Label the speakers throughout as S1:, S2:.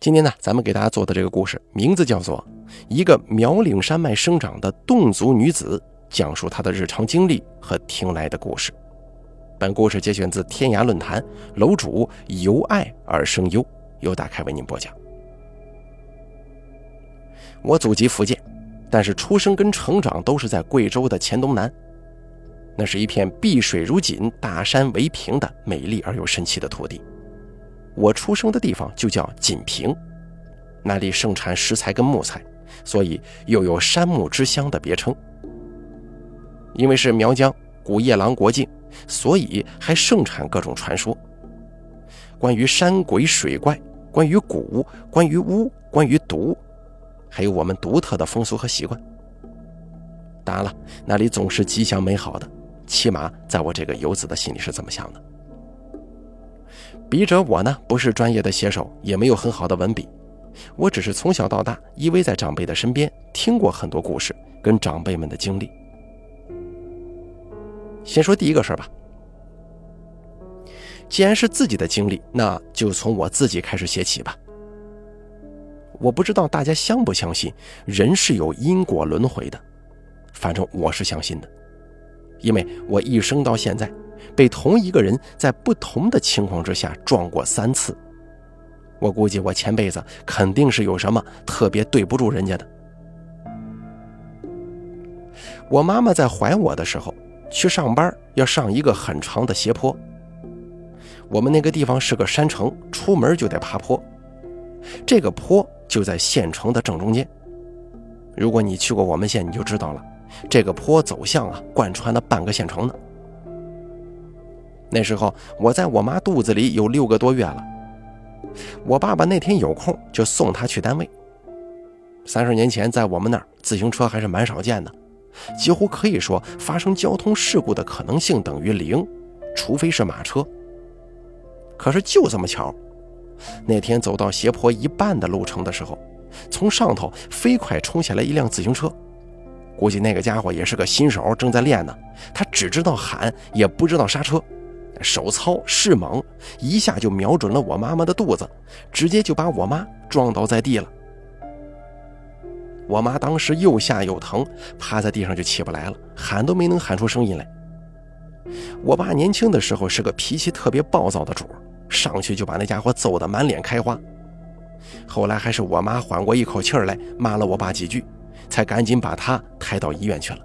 S1: 今天呢，咱们给大家做的这个故事名字叫做《一个苗岭山脉生长的侗族女子》，讲述她的日常经历和听来的故事。本故事节选自天涯论坛，楼主由爱而生忧，由打开为您播讲。我祖籍福建，但是出生跟成长都是在贵州的黔东南，那是一片碧水如锦、大山为屏的美丽而又神奇的土地。我出生的地方就叫锦屏，那里盛产石材跟木材，所以又有“山木之乡”的别称。因为是苗疆古夜郎国境，所以还盛产各种传说，关于山鬼水怪，关于蛊，关于巫，关于毒，还有我们独特的风俗和习惯。当然了，那里总是吉祥美好的，起码在我这个游子的心里是这么想的。笔者我呢，不是专业的写手，也没有很好的文笔，我只是从小到大依偎在长辈的身边，听过很多故事，跟长辈们的经历。先说第一个事儿吧，既然是自己的经历，那就从我自己开始写起吧。我不知道大家相不相信人是有因果轮回的，反正我是相信的，因为我一生到现在。被同一个人在不同的情况之下撞过三次，我估计我前辈子肯定是有什么特别对不住人家的。我妈妈在怀我的时候去上班，要上一个很长的斜坡。我们那个地方是个山城，出门就得爬坡，这个坡就在县城的正中间。如果你去过我们县，你就知道了，这个坡走向啊，贯穿了半个县城呢。那时候我在我妈肚子里有六个多月了，我爸爸那天有空就送她去单位。三十年前在我们那儿自行车还是蛮少见的，几乎可以说发生交通事故的可能性等于零，除非是马车。可是就这么巧，那天走到斜坡一半的路程的时候，从上头飞快冲下来一辆自行车，估计那个家伙也是个新手，正在练呢，他只知道喊，也不知道刹车。手糙势猛，一下就瞄准了我妈妈的肚子，直接就把我妈撞倒在地了。我妈当时又吓又疼，趴在地上就起不来了，喊都没能喊出声音来。我爸年轻的时候是个脾气特别暴躁的主，上去就把那家伙揍得满脸开花。后来还是我妈缓过一口气来，骂了我爸几句，才赶紧把他抬到医院去了。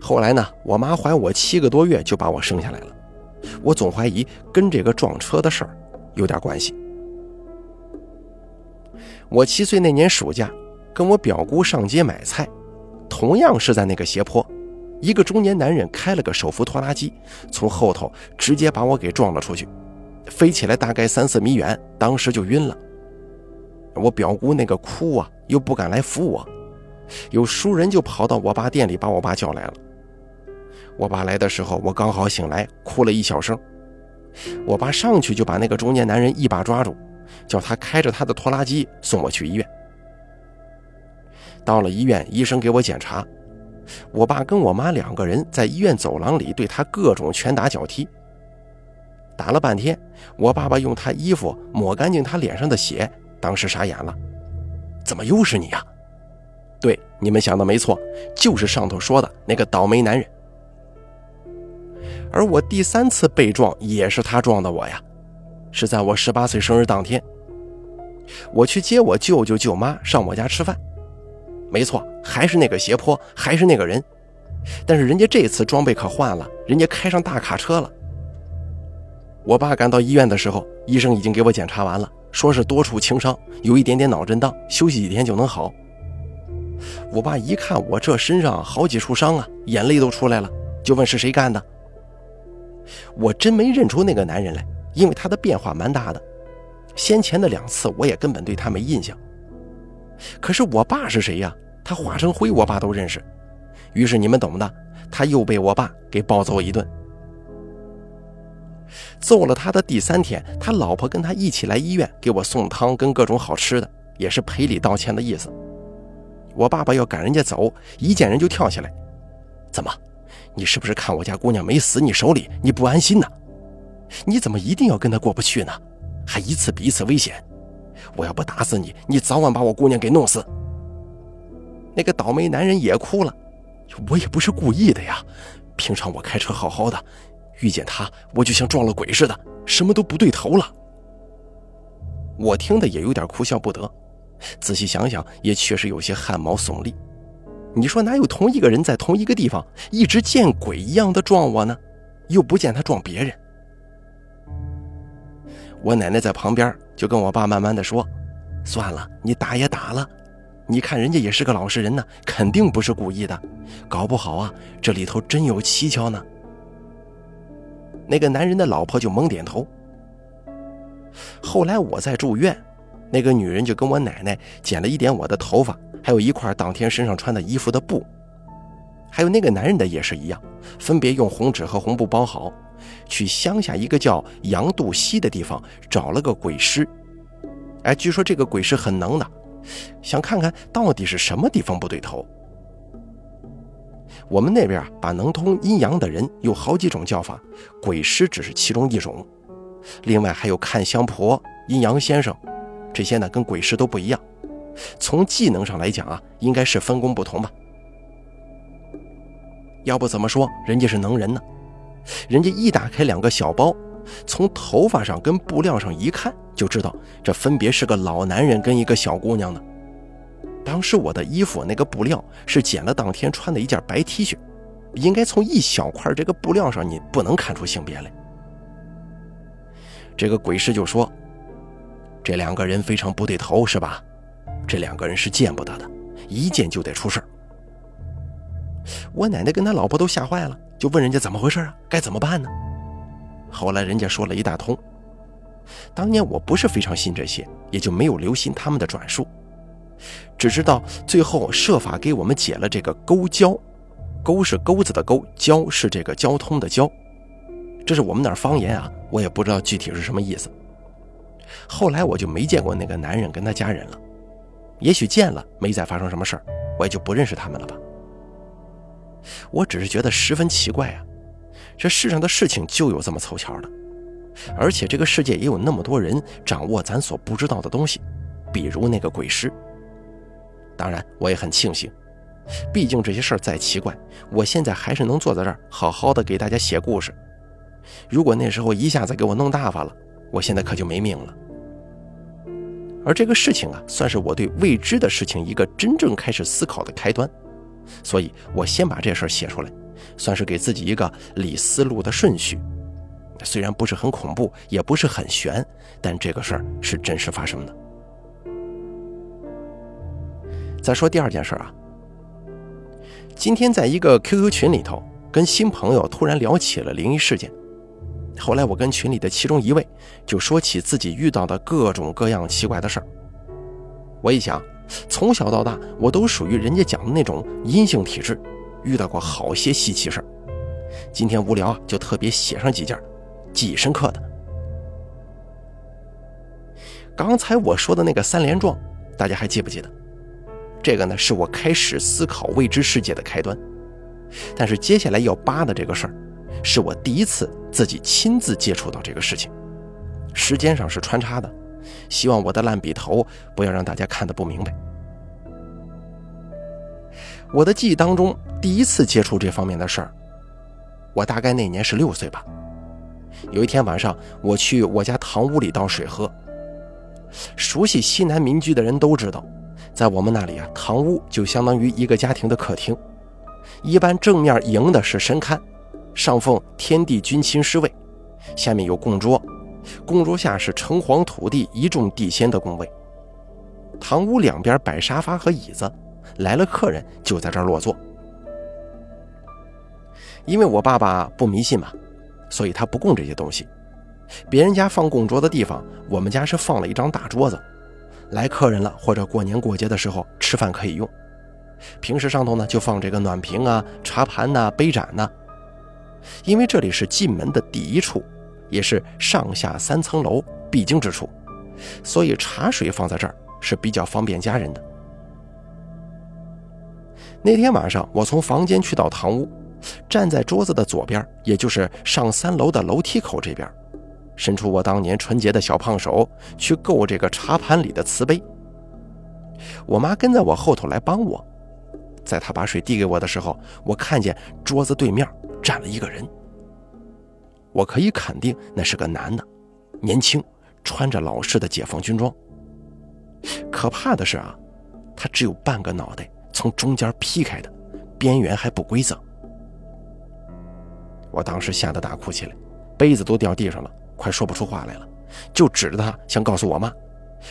S1: 后来呢，我妈怀我七个多月就把我生下来了，我总怀疑跟这个撞车的事儿有点关系。我七岁那年暑假，跟我表姑上街买菜，同样是在那个斜坡，一个中年男人开了个手扶拖拉机，从后头直接把我给撞了出去，飞起来大概三四米远，当时就晕了。我表姑那个哭啊，又不敢来扶我。有熟人就跑到我爸店里，把我爸叫来了。我爸来的时候，我刚好醒来，哭了一小声。我爸上去就把那个中年男人一把抓住，叫他开着他的拖拉机送我去医院。到了医院，医生给我检查，我爸跟我妈两个人在医院走廊里对他各种拳打脚踢。打了半天，我爸爸用他衣服抹干净他脸上的血，当时傻眼了，怎么又是你呀？对，你们想的没错，就是上头说的那个倒霉男人。而我第三次被撞也是他撞的我呀，是在我十八岁生日当天，我去接我舅舅舅妈上我家吃饭，没错，还是那个斜坡，还是那个人，但是人家这次装备可换了，人家开上大卡车了。我爸赶到医院的时候，医生已经给我检查完了，说是多处轻伤，有一点点脑震荡，休息几天就能好。我爸一看我这身上好几处伤啊，眼泪都出来了，就问是谁干的。我真没认出那个男人来，因为他的变化蛮大的。先前的两次我也根本对他没印象。可是我爸是谁呀？他化成灰，我爸都认识。于是你们懂的，他又被我爸给暴揍一顿。揍了他的第三天，他老婆跟他一起来医院给我送汤跟各种好吃的，也是赔礼道歉的意思。我爸爸要赶人家走，一见人就跳下来。怎么，你是不是看我家姑娘没死你手里，你不安心呢？你怎么一定要跟她过不去呢？还一次比一次危险。我要不打死你，你早晚把我姑娘给弄死。”那个倒霉男人也哭了：“我也不是故意的呀，平常我开车好好的，遇见他我就像撞了鬼似的，什么都不对头了。”我听的也有点哭笑不得，仔细想想也确实有些汗毛耸立。你说哪有同一个人在同一个地方一直见鬼一样的撞我呢？又不见他撞别人。我奶奶在旁边就跟我爸慢慢的说：“算了，你打也打了，你看人家也是个老实人呢，肯定不是故意的，搞不好啊这里头真有蹊跷呢。”那个男人的老婆就猛点头。后来我在住院，那个女人就跟我奶奶剪了一点我的头发。还有一块当天身上穿的衣服的布，还有那个男人的也是一样，分别用红纸和红布包好，去乡下一个叫杨渡溪的地方找了个鬼师。哎，据说这个鬼师很能的，想看看到底是什么地方不对头。我们那边啊，把能通阴阳的人有好几种叫法，鬼师只是其中一种，另外还有看香婆、阴阳先生，这些呢跟鬼师都不一样。从技能上来讲啊，应该是分工不同吧。要不怎么说人家是能人呢？人家一打开两个小包，从头发上跟布料上一看，就知道这分别是个老男人跟一个小姑娘呢。当时我的衣服那个布料是剪了当天穿的一件白 T 恤，应该从一小块这个布料上你不能看出性别来。这个鬼师就说：“这两个人非常不对头，是吧？”这两个人是见不得的，一见就得出事我奶奶跟他老婆都吓坏了，就问人家怎么回事啊？该怎么办呢？后来人家说了一大通。当年我不是非常信这些，也就没有留心他们的转述，只知道最后设法给我们解了这个沟交，沟是钩子的勾，交是这个交通的交，这是我们那方言啊，我也不知道具体是什么意思。后来我就没见过那个男人跟他家人了。也许见了没再发生什么事儿，我也就不认识他们了吧。我只是觉得十分奇怪啊，这世上的事情就有这么凑巧的，而且这个世界也有那么多人掌握咱所不知道的东西，比如那个鬼师。当然，我也很庆幸，毕竟这些事儿再奇怪，我现在还是能坐在这儿好好的给大家写故事。如果那时候一下子给我弄大发了，我现在可就没命了。而这个事情啊，算是我对未知的事情一个真正开始思考的开端，所以我先把这事儿写出来，算是给自己一个理思路的顺序。虽然不是很恐怖，也不是很悬，但这个事儿是真实发生的。再说第二件事啊，今天在一个 QQ 群里头，跟新朋友突然聊起了灵异事件。后来我跟群里的其中一位就说起自己遇到的各种各样奇怪的事儿。我一想，从小到大我都属于人家讲的那种阴性体质，遇到过好些稀奇事儿。今天无聊啊，就特别写上几件记忆深刻的。刚才我说的那个三连撞，大家还记不记得？这个呢，是我开始思考未知世界的开端。但是接下来要扒的这个事儿。是我第一次自己亲自接触到这个事情，时间上是穿插的，希望我的烂笔头不要让大家看得不明白。我的记忆当中，第一次接触这方面的事儿，我大概那年是六岁吧。有一天晚上，我去我家堂屋里倒水喝。熟悉西南民居的人都知道，在我们那里啊，堂屋就相当于一个家庭的客厅，一般正面迎的是神龛。上奉天地君亲师位，下面有供桌，供桌下是城隍土地一众地仙的宫位。堂屋两边摆沙发和椅子，来了客人就在这儿落座。因为我爸爸不迷信嘛，所以他不供这些东西。别人家放供桌的地方，我们家是放了一张大桌子，来客人了或者过年过节的时候吃饭可以用。平时上头呢就放这个暖瓶啊、茶盘呐、杯盏呐。因为这里是进门的第一处，也是上下三层楼必经之处，所以茶水放在这儿是比较方便家人的。那天晚上，我从房间去到堂屋，站在桌子的左边，也就是上三楼的楼梯口这边，伸出我当年纯洁的小胖手去够这个茶盘里的瓷杯。我妈跟在我后头来帮我，在她把水递给我的时候，我看见桌子对面站了一个人。我可以肯定那是个男的，年轻，穿着老式的解放军装。可怕的是啊，他只有半个脑袋从中间劈开的，边缘还不规则。我当时吓得大哭起来，杯子都掉地上了，快说不出话来了，就指着他想告诉我妈。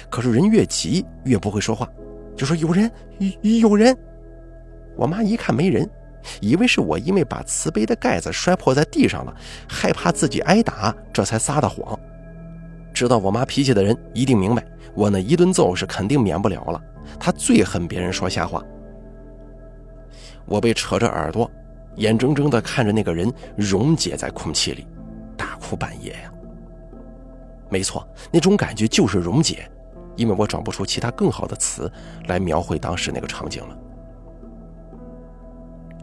S1: 可是人越急越不会说话，就说有人，有人。我妈一看没人。以为是我因为把瓷杯的盖子摔破在地上了，害怕自己挨打，这才撒的谎。知道我妈脾气的人一定明白，我那一顿揍是肯定免不了了。她最恨别人说瞎话。我被扯着耳朵，眼睁睁地看着那个人溶解在空气里，大哭半夜呀。没错，那种感觉就是溶解，因为我找不出其他更好的词来描绘当时那个场景了。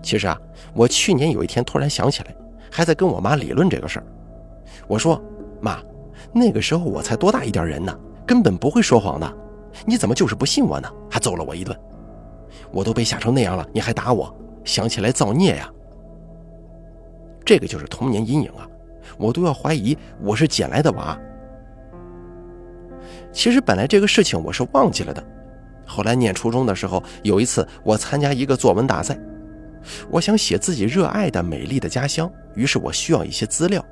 S1: 其实啊，我去年有一天突然想起来，还在跟我妈理论这个事儿。我说：“妈，那个时候我才多大一点人呢，根本不会说谎的。你怎么就是不信我呢？还揍了我一顿。我都被吓成那样了，你还打我，想起来造孽呀。这个就是童年阴影啊，我都要怀疑我是捡来的娃。其实本来这个事情我是忘记了的，后来念初中的时候，有一次我参加一个作文大赛。”我想写自己热爱的美丽的家乡，于是我需要一些资料。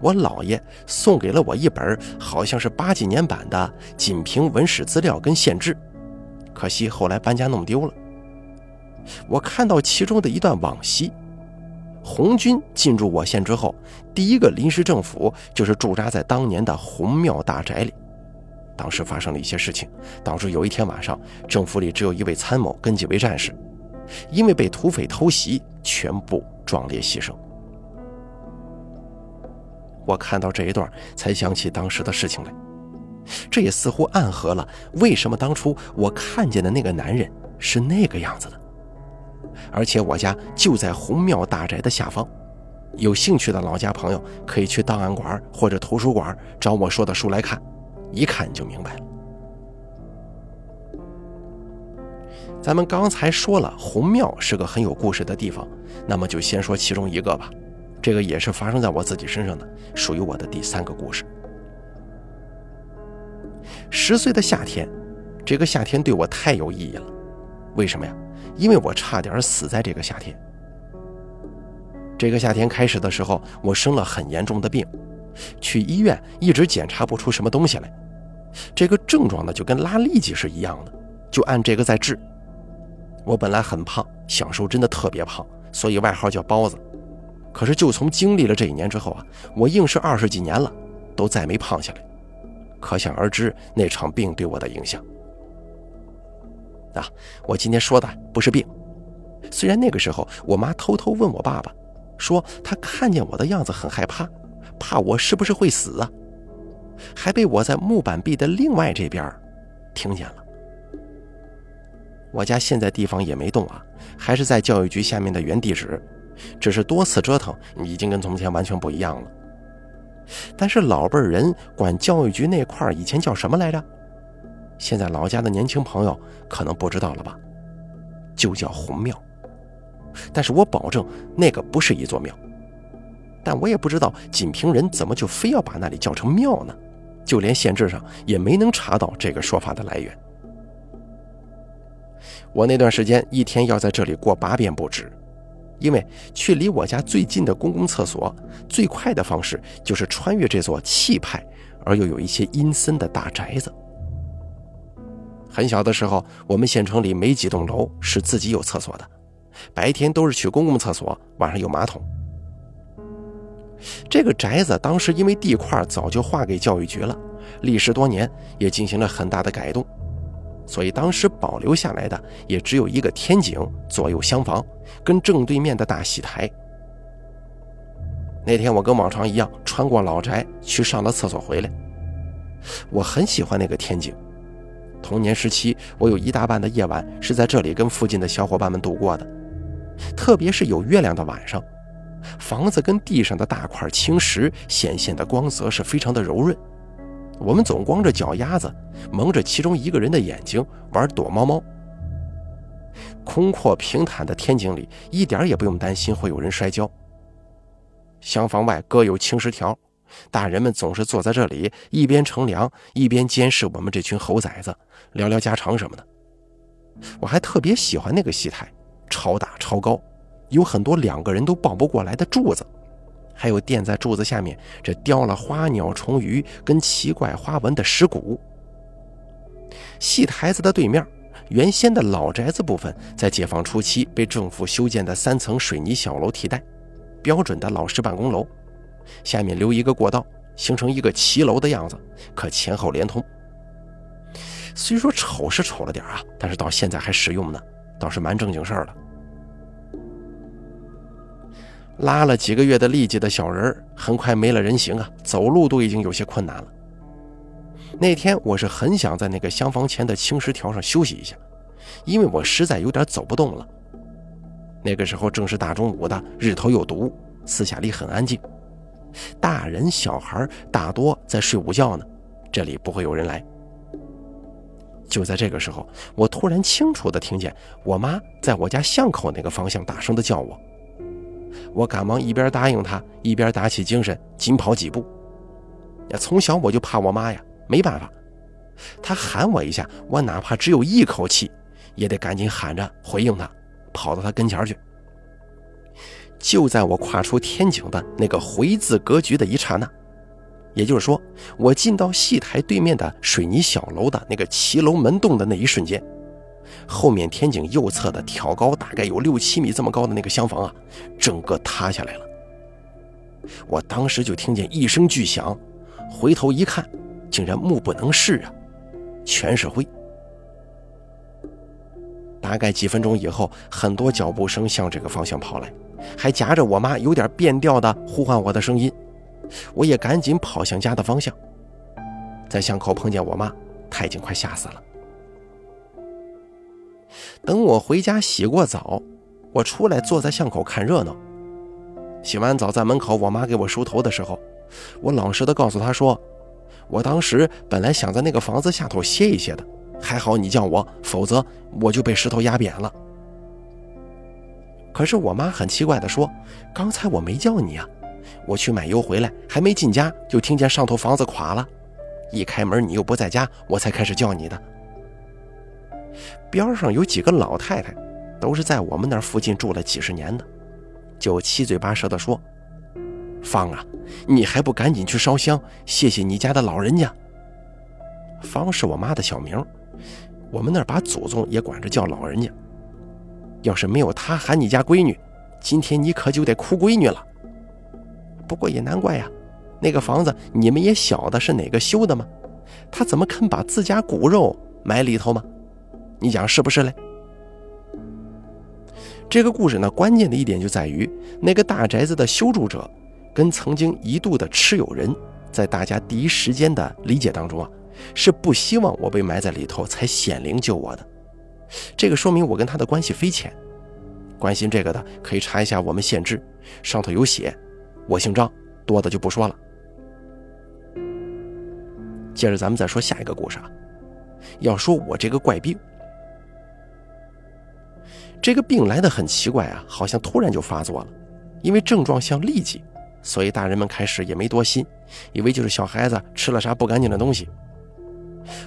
S1: 我姥爷送给了我一本好像是八几年版的《锦屏文史资料》跟县志，可惜后来搬家弄丢了。我看到其中的一段往昔：红军进驻我县之后，第一个临时政府就是驻扎在当年的红庙大宅里。当时发生了一些事情，导致有一天晚上，政府里只有一位参谋跟几位战士。因为被土匪偷袭，全部壮烈牺牲。我看到这一段，才想起当时的事情来。这也似乎暗合了为什么当初我看见的那个男人是那个样子的。而且我家就在红庙大宅的下方，有兴趣的老家朋友可以去档案馆或者图书馆找我说的书来看，一看就明白了。咱们刚才说了，红庙是个很有故事的地方，那么就先说其中一个吧。这个也是发生在我自己身上的，属于我的第三个故事。十岁的夏天，这个夏天对我太有意义了。为什么呀？因为我差点死在这个夏天。这个夏天开始的时候，我生了很严重的病，去医院一直检查不出什么东西来。这个症状呢，就跟拉痢疾是一样的，就按这个在治。我本来很胖，小时候真的特别胖，所以外号叫包子。可是就从经历了这一年之后啊，我硬是二十几年了，都再没胖下来。可想而知那场病对我的影响。啊，我今天说的不是病。虽然那个时候我妈偷偷问我爸爸，说她看见我的样子很害怕，怕我是不是会死啊，还被我在木板壁的另外这边听见了。我家现在地方也没动啊，还是在教育局下面的原地址，只是多次折腾，已经跟从前完全不一样了。但是老辈人管教育局那块以前叫什么来着？现在老家的年轻朋友可能不知道了吧？就叫红庙。但是我保证那个不是一座庙。但我也不知道锦屏人怎么就非要把那里叫成庙呢？就连县志上也没能查到这个说法的来源。我那段时间一天要在这里过八遍不止，因为去离我家最近的公共厕所，最快的方式就是穿越这座气派而又有一些阴森的大宅子。很小的时候，我们县城里没几栋楼是自己有厕所的，白天都是去公共厕所，晚上有马桶。这个宅子当时因为地块早就划给教育局了，历时多年，也进行了很大的改动。所以当时保留下来的也只有一个天井，左右厢房，跟正对面的大戏台。那天我跟往常一样穿过老宅去上了厕所回来，我很喜欢那个天井。童年时期，我有一大半的夜晚是在这里跟附近的小伙伴们度过的，特别是有月亮的晚上，房子跟地上的大块青石显现的光泽是非常的柔润。我们总光着脚丫子，蒙着其中一个人的眼睛玩躲猫猫。空阔平坦的天井里，一点也不用担心会有人摔跤。厢房外各有青石条，大人们总是坐在这里，一边乘凉，一边监视我们这群猴崽子，聊聊家常什么的。我还特别喜欢那个戏台，超大超高，有很多两个人都抱不过来的柱子，还有垫在柱子下面这雕了花鸟虫鱼跟奇怪花纹的石鼓。戏台子的对面。原先的老宅子部分，在解放初期被政府修建的三层水泥小楼替代，标准的老式办公楼，下面留一个过道，形成一个骑楼的样子，可前后连通。虽说丑是丑了点啊，但是到现在还实用呢，倒是蛮正经事儿了。拉了几个月的力气的小人儿，很快没了人形啊，走路都已经有些困难了。那天我是很想在那个厢房前的青石条上休息一下，因为我实在有点走不动了。那个时候正是大中午的，日头又毒，四下里很安静，大人小孩大多在睡午觉呢，这里不会有人来。就在这个时候，我突然清楚地听见我妈在我家巷口那个方向大声地叫我，我赶忙一边答应她，一边打起精神，紧跑几步。从小我就怕我妈呀。没办法，他喊我一下，我哪怕只有一口气，也得赶紧喊着回应他，跑到他跟前去。就在我跨出天井的那个回字格局的一刹那，也就是说，我进到戏台对面的水泥小楼的那个骑楼门洞的那一瞬间，后面天井右侧的挑高大概有六七米这么高的那个厢房啊，整个塌下来了。我当时就听见一声巨响，回头一看。竟然目不能视啊！全是灰。大概几分钟以后，很多脚步声向这个方向跑来，还夹着我妈有点变调的呼唤我的声音。我也赶紧跑向家的方向，在巷口碰见我妈，她已经快吓死了。等我回家洗过澡，我出来坐在巷口看热闹。洗完澡在门口，我妈给我梳头的时候，我老实的告诉她说。我当时本来想在那个房子下头歇一歇的，还好你叫我，否则我就被石头压扁了。可是我妈很奇怪的说：“刚才我没叫你啊，我去买油回来，还没进家就听见上头房子垮了，一开门你又不在家，我才开始叫你的。”边上有几个老太太，都是在我们那附近住了几十年的，就七嘴八舌地说。方啊，你还不赶紧去烧香，谢谢你家的老人家。方是我妈的小名，我们那儿把祖宗也管着叫老人家。要是没有他喊你家闺女，今天你可就得哭闺女了。不过也难怪呀，那个房子你们也晓得是哪个修的吗？他怎么肯把自家骨肉埋里头吗？你讲是不是嘞？这个故事呢，关键的一点就在于那个大宅子的修筑者。跟曾经一度的持有人，在大家第一时间的理解当中啊，是不希望我被埋在里头才显灵救我的。这个说明我跟他的关系匪浅。关心这个的可以查一下我们县志，上头有写。我姓张，多的就不说了。接着咱们再说下一个故事啊，要说我这个怪病，这个病来的很奇怪啊，好像突然就发作了，因为症状像痢疾。所以大人们开始也没多心，以为就是小孩子吃了啥不干净的东西。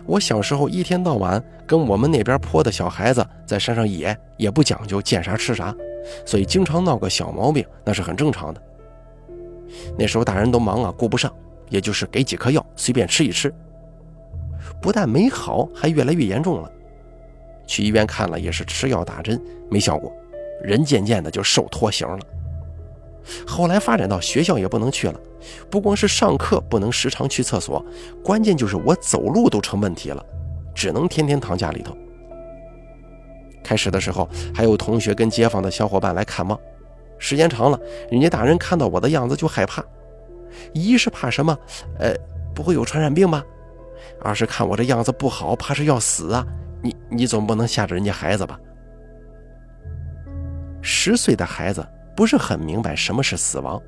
S1: 我小时候一天到晚跟我们那边坡的小孩子在山上野，也不讲究见啥吃啥，所以经常闹个小毛病，那是很正常的。那时候大人都忙啊，顾不上，也就是给几颗药随便吃一吃。不但没好，还越来越严重了。去医院看了，也是吃药打针没效果，人渐渐的就瘦脱形了。后来发展到学校也不能去了，不光是上课不能时常去厕所，关键就是我走路都成问题了，只能天天躺家里头。开始的时候还有同学跟街坊的小伙伴来看望，时间长了，人家大人看到我的样子就害怕，一是怕什么？呃，不会有传染病吧？二是看我这样子不好，怕是要死啊！你你总不能吓着人家孩子吧？十岁的孩子。不是很明白什么是死亡。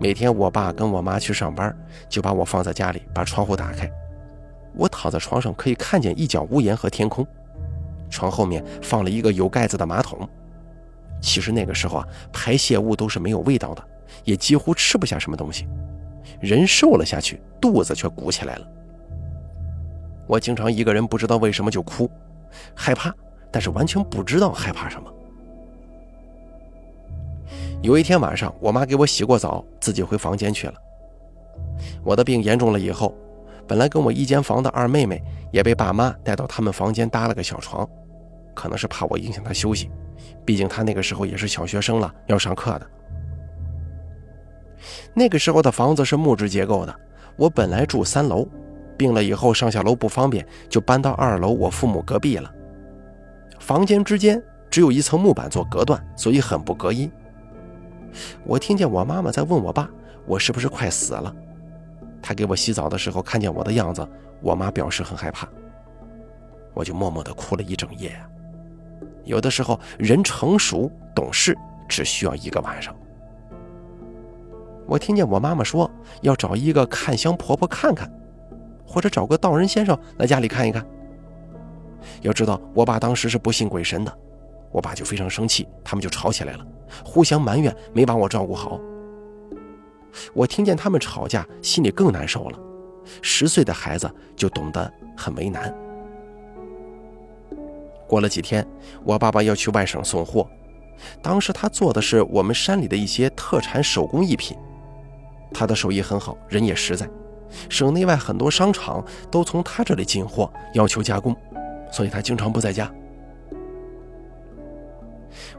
S1: 每天我爸跟我妈去上班，就把我放在家里，把窗户打开，我躺在床上可以看见一角屋檐和天空。床后面放了一个有盖子的马桶。其实那个时候啊，排泄物都是没有味道的，也几乎吃不下什么东西，人瘦了下去，肚子却鼓起来了。我经常一个人不知道为什么就哭，害怕，但是完全不知道害怕什么。有一天晚上，我妈给我洗过澡，自己回房间去了。我的病严重了以后，本来跟我一间房的二妹妹也被爸妈带到他们房间搭了个小床，可能是怕我影响她休息，毕竟她那个时候也是小学生了，要上课的。那个时候的房子是木质结构的，我本来住三楼。病了以后上下楼不方便，就搬到二楼我父母隔壁了。房间之间只有一层木板做隔断，所以很不隔音。我听见我妈妈在问我爸：“我是不是快死了？”他给我洗澡的时候看见我的样子，我妈表示很害怕。我就默默地哭了一整夜。有的时候人成熟懂事只需要一个晚上。我听见我妈妈说要找一个看香婆婆看看。或者找个道人先生来家里看一看。要知道，我爸当时是不信鬼神的，我爸就非常生气，他们就吵起来了，互相埋怨没把我照顾好。我听见他们吵架，心里更难受了。十岁的孩子就懂得很为难。过了几天，我爸爸要去外省送货，当时他做的是我们山里的一些特产手工艺品，他的手艺很好，人也实在。省内外很多商场都从他这里进货，要求加工，所以他经常不在家。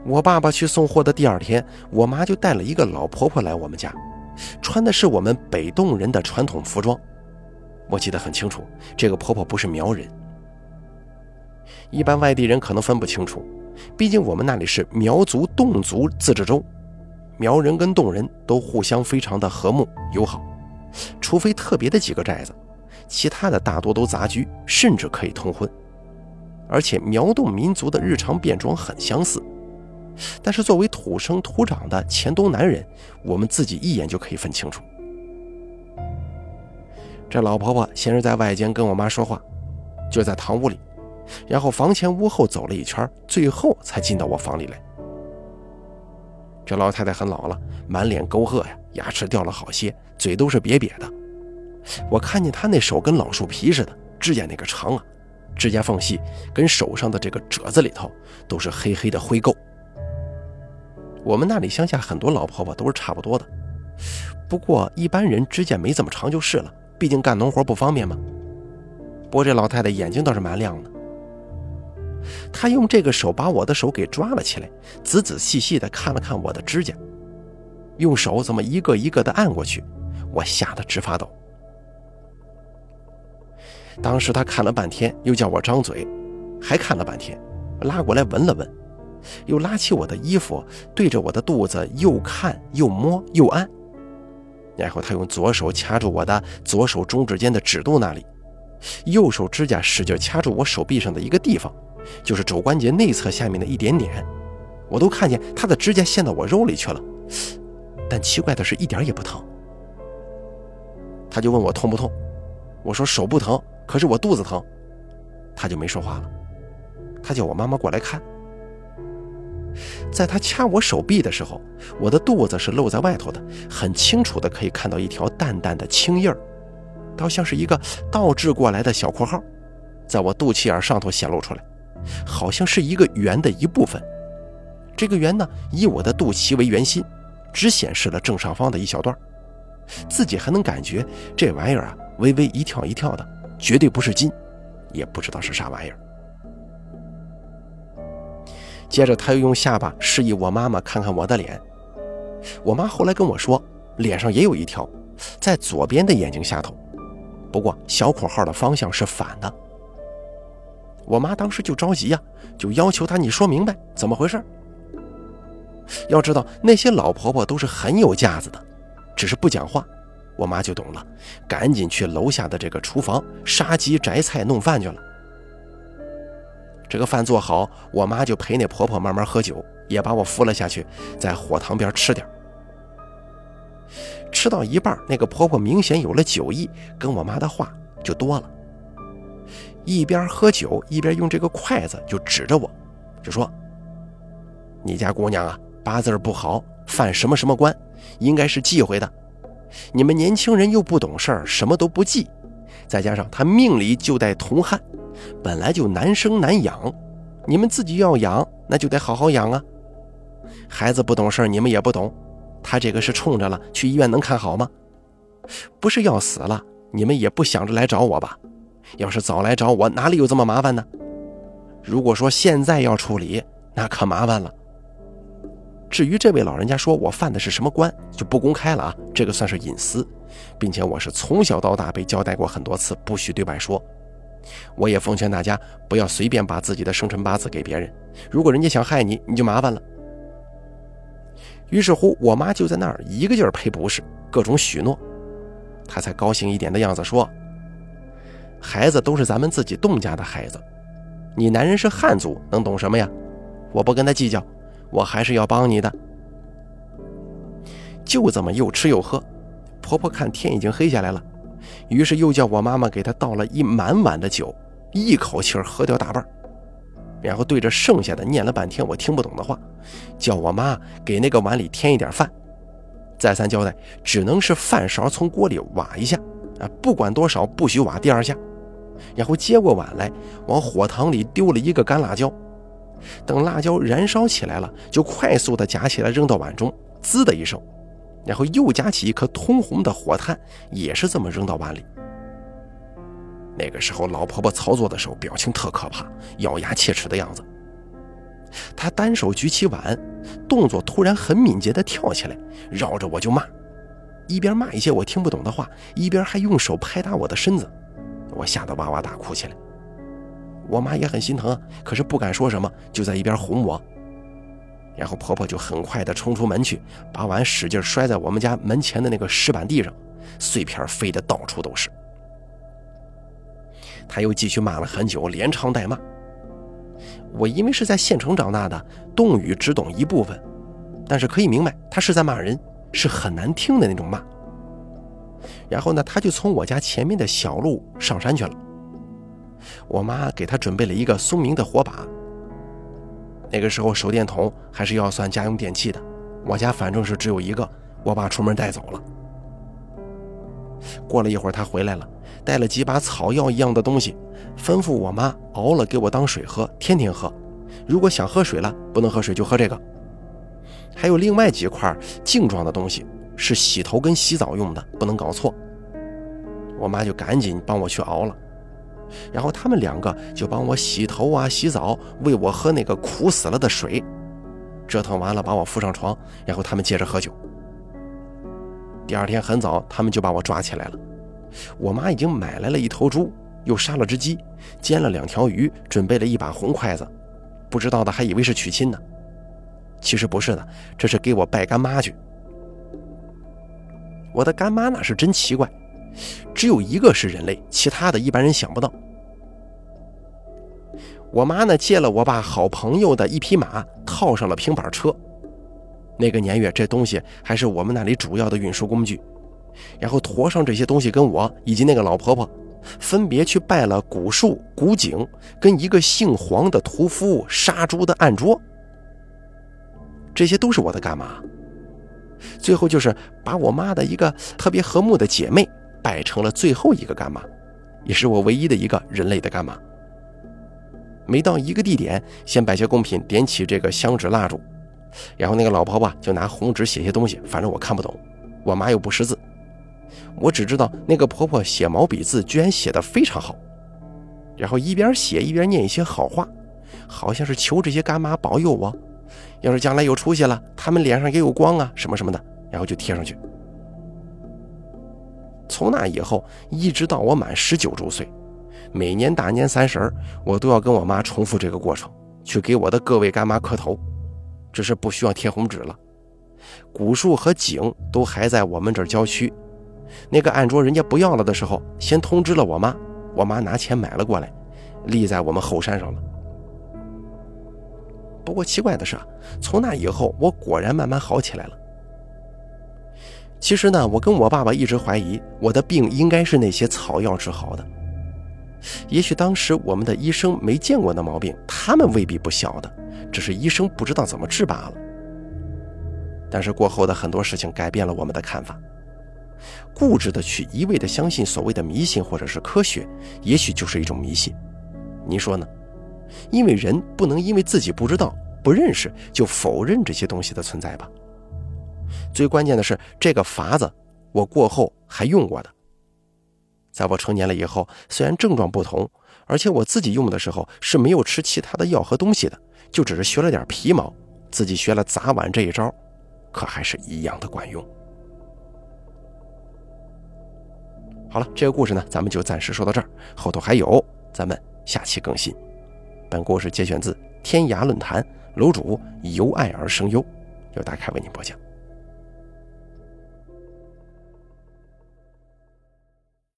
S1: 我爸爸去送货的第二天，我妈就带了一个老婆婆来我们家，穿的是我们北洞人的传统服装。我记得很清楚，这个婆婆不是苗人。一般外地人可能分不清楚，毕竟我们那里是苗族侗族自治州，苗人跟侗人都互相非常的和睦友好。除非特别的几个寨子，其他的大多都杂居，甚至可以通婚。而且苗侗民族的日常便装很相似，但是作为土生土长的黔东南人，我们自己一眼就可以分清楚。这老婆婆先是在外间跟我妈说话，就在堂屋里，然后房前屋后走了一圈，最后才进到我房里来。这老太太很老了，满脸沟壑呀，牙齿掉了好些，嘴都是瘪瘪的。我看见她那手跟老树皮似的，指甲那个长啊，指甲缝隙跟手上的这个褶子里头都是黑黑的灰垢。我们那里乡下很多老婆婆都是差不多的，不过一般人指甲没这么长就是了，毕竟干农活不方便嘛。不过这老太太眼睛倒是蛮亮的。他用这个手把我的手给抓了起来，仔仔细细地看了看我的指甲，用手这么一个一个地按过去，我吓得直发抖。当时他看了半天，又叫我张嘴，还看了半天，拉过来闻了闻，又拉起我的衣服，对着我的肚子又看又摸又按，然后他用左手掐住我的左手中指间的指肚那里，右手指甲使劲掐住我手臂上的一个地方。就是肘关节内侧下面的一点点，我都看见他的指甲陷到我肉里去了，但奇怪的是，一点也不疼。他就问我痛不痛，我说手不疼，可是我肚子疼。他就没说话了，他叫我妈妈过来看。在他掐我手臂的时候，我的肚子是露在外头的，很清楚的可以看到一条淡淡的青印儿，倒像是一个倒置过来的小括号，在我肚脐眼上头显露出来。好像是一个圆的一部分，这个圆呢，以我的肚脐为圆心，只显示了正上方的一小段，自己还能感觉这玩意儿啊，微微一跳一跳的，绝对不是筋，也不知道是啥玩意儿。接着他又用下巴示意我妈妈看看我的脸，我妈后来跟我说，脸上也有一条，在左边的眼睛下头，不过小括号的方向是反的。我妈当时就着急呀，就要求她你说明白怎么回事。要知道那些老婆婆都是很有架子的，只是不讲话，我妈就懂了，赶紧去楼下的这个厨房杀鸡摘菜弄饭去了。这个饭做好，我妈就陪那婆婆慢慢喝酒，也把我扶了下去，在火塘边吃点吃到一半，那个婆婆明显有了酒意，跟我妈的话就多了。一边喝酒，一边用这个筷子就指着我，就说：“你家姑娘啊，八字不好，犯什么什么官，应该是忌讳的。你们年轻人又不懂事儿，什么都不忌，再加上她命里就带铜汉，本来就难生难养，你们自己要养，那就得好好养啊。孩子不懂事儿，你们也不懂。”他这个是冲着了，去医院能看好吗？不是要死了，你们也不想着来找我吧？要是早来找我，哪里有这么麻烦呢？如果说现在要处理，那可麻烦了。至于这位老人家说我犯的是什么官，就不公开了啊，这个算是隐私，并且我是从小到大被交代过很多次，不许对外说。我也奉劝大家不要随便把自己的生辰八字给别人，如果人家想害你，你就麻烦了。于是乎，我妈就在那儿一个劲儿赔不是，各种许诺，她才高兴一点的样子说：“孩子都是咱们自己东家的孩子，你男人是汉族，能懂什么呀？我不跟他计较，我还是要帮你的。”就这么又吃又喝，婆婆看天已经黑下来了，于是又叫我妈妈给她倒了一满碗的酒，一口气儿喝掉大半。然后对着剩下的念了半天我听不懂的话，叫我妈给那个碗里添一点饭，再三交代只能是饭勺从锅里挖一下，啊，不管多少不许挖第二下。然后接过碗来，往火塘里丢了一个干辣椒，等辣椒燃烧起来了，就快速的夹起来扔到碗中，滋的一声，然后又夹起一颗通红的火炭，也是这么扔到碗里。那个时候，老婆婆操作的时候表情特可怕，咬牙切齿的样子。她单手举起碗，动作突然很敏捷地跳起来，绕着我就骂，一边骂一些我听不懂的话，一边还用手拍打我的身子。我吓得哇哇大哭起来。我妈也很心疼，可是不敢说什么，就在一边哄我。然后婆婆就很快地冲出门去，把碗使劲摔在我们家门前的那个石板地上，碎片飞得到处都是。他又继续骂了很久，连唱带骂。我因为是在县城长大的，动语只懂一部分，但是可以明白他是在骂人，是很难听的那种骂。然后呢，他就从我家前面的小路上山去了。我妈给他准备了一个松明的火把。那个时候手电筒还是要算家用电器的，我家反正是只有一个，我爸出门带走了。过了一会儿，他回来了。带了几把草药一样的东西，吩咐我妈熬了给我当水喝，天天喝。如果想喝水了，不能喝水就喝这个。还有另外几块镜状的东西，是洗头跟洗澡用的，不能搞错。我妈就赶紧帮我去熬了，然后他们两个就帮我洗头啊、洗澡，喂我喝那个苦死了的水。折腾完了，把我扶上床，然后他们接着喝酒。第二天很早，他们就把我抓起来了。我妈已经买来了一头猪，又杀了只鸡，煎了两条鱼，准备了一把红筷子。不知道的还以为是娶亲呢，其实不是的，这是给我拜干妈去。我的干妈那是真奇怪，只有一个是人类，其他的一般人想不到。我妈呢借了我爸好朋友的一匹马，套上了平板车。那个年月，这东西还是我们那里主要的运输工具。然后驮上这些东西，跟我以及那个老婆婆，分别去拜了古树、古井，跟一个姓黄的屠夫杀猪的案桌。这些都是我的干妈。最后就是把我妈的一个特别和睦的姐妹拜成了最后一个干妈，也是我唯一的一个人类的干妈。每到一个地点，先摆些贡品，点起这个香纸蜡烛，然后那个老婆婆就拿红纸写些东西，反正我看不懂，我妈又不识字。我只知道那个婆婆写毛笔字居然写得非常好，然后一边写一边念一些好话，好像是求这些干妈保佑我，要是将来有出息了，他们脸上也有光啊，什么什么的，然后就贴上去。从那以后，一直到我满十九周岁，每年大年三十儿，我都要跟我妈重复这个过程，去给我的各位干妈磕头，只是不需要贴红纸了。古树和井都还在我们这郊区。那个案桌人家不要了的时候，先通知了我妈，我妈拿钱买了过来，立在我们后山上了。不过奇怪的是啊，从那以后我果然慢慢好起来了。其实呢，我跟我爸爸一直怀疑我的病应该是那些草药治好的。也许当时我们的医生没见过那毛病，他们未必不晓得，只是医生不知道怎么治罢了。但是过后的很多事情改变了我们的看法，固执的去一味的相信所谓的迷信或者是科学，也许就是一种迷信。您说呢？因为人不能因为自己不知道、不认识就否认这些东西的存在吧。最关键的是，这个法子我过后还用过的。在我成年了以后，虽然症状不同，而且我自己用的时候是没有吃其他的药和东西的，就只是学了点皮毛，自己学了砸碗这一招，可还是一样的管用。好了，这个故事呢，咱们就暂时说到这儿，后头还有，咱们下期更新。本故事节选自天涯论坛，楼主由爱而生忧，由大凯为您播讲。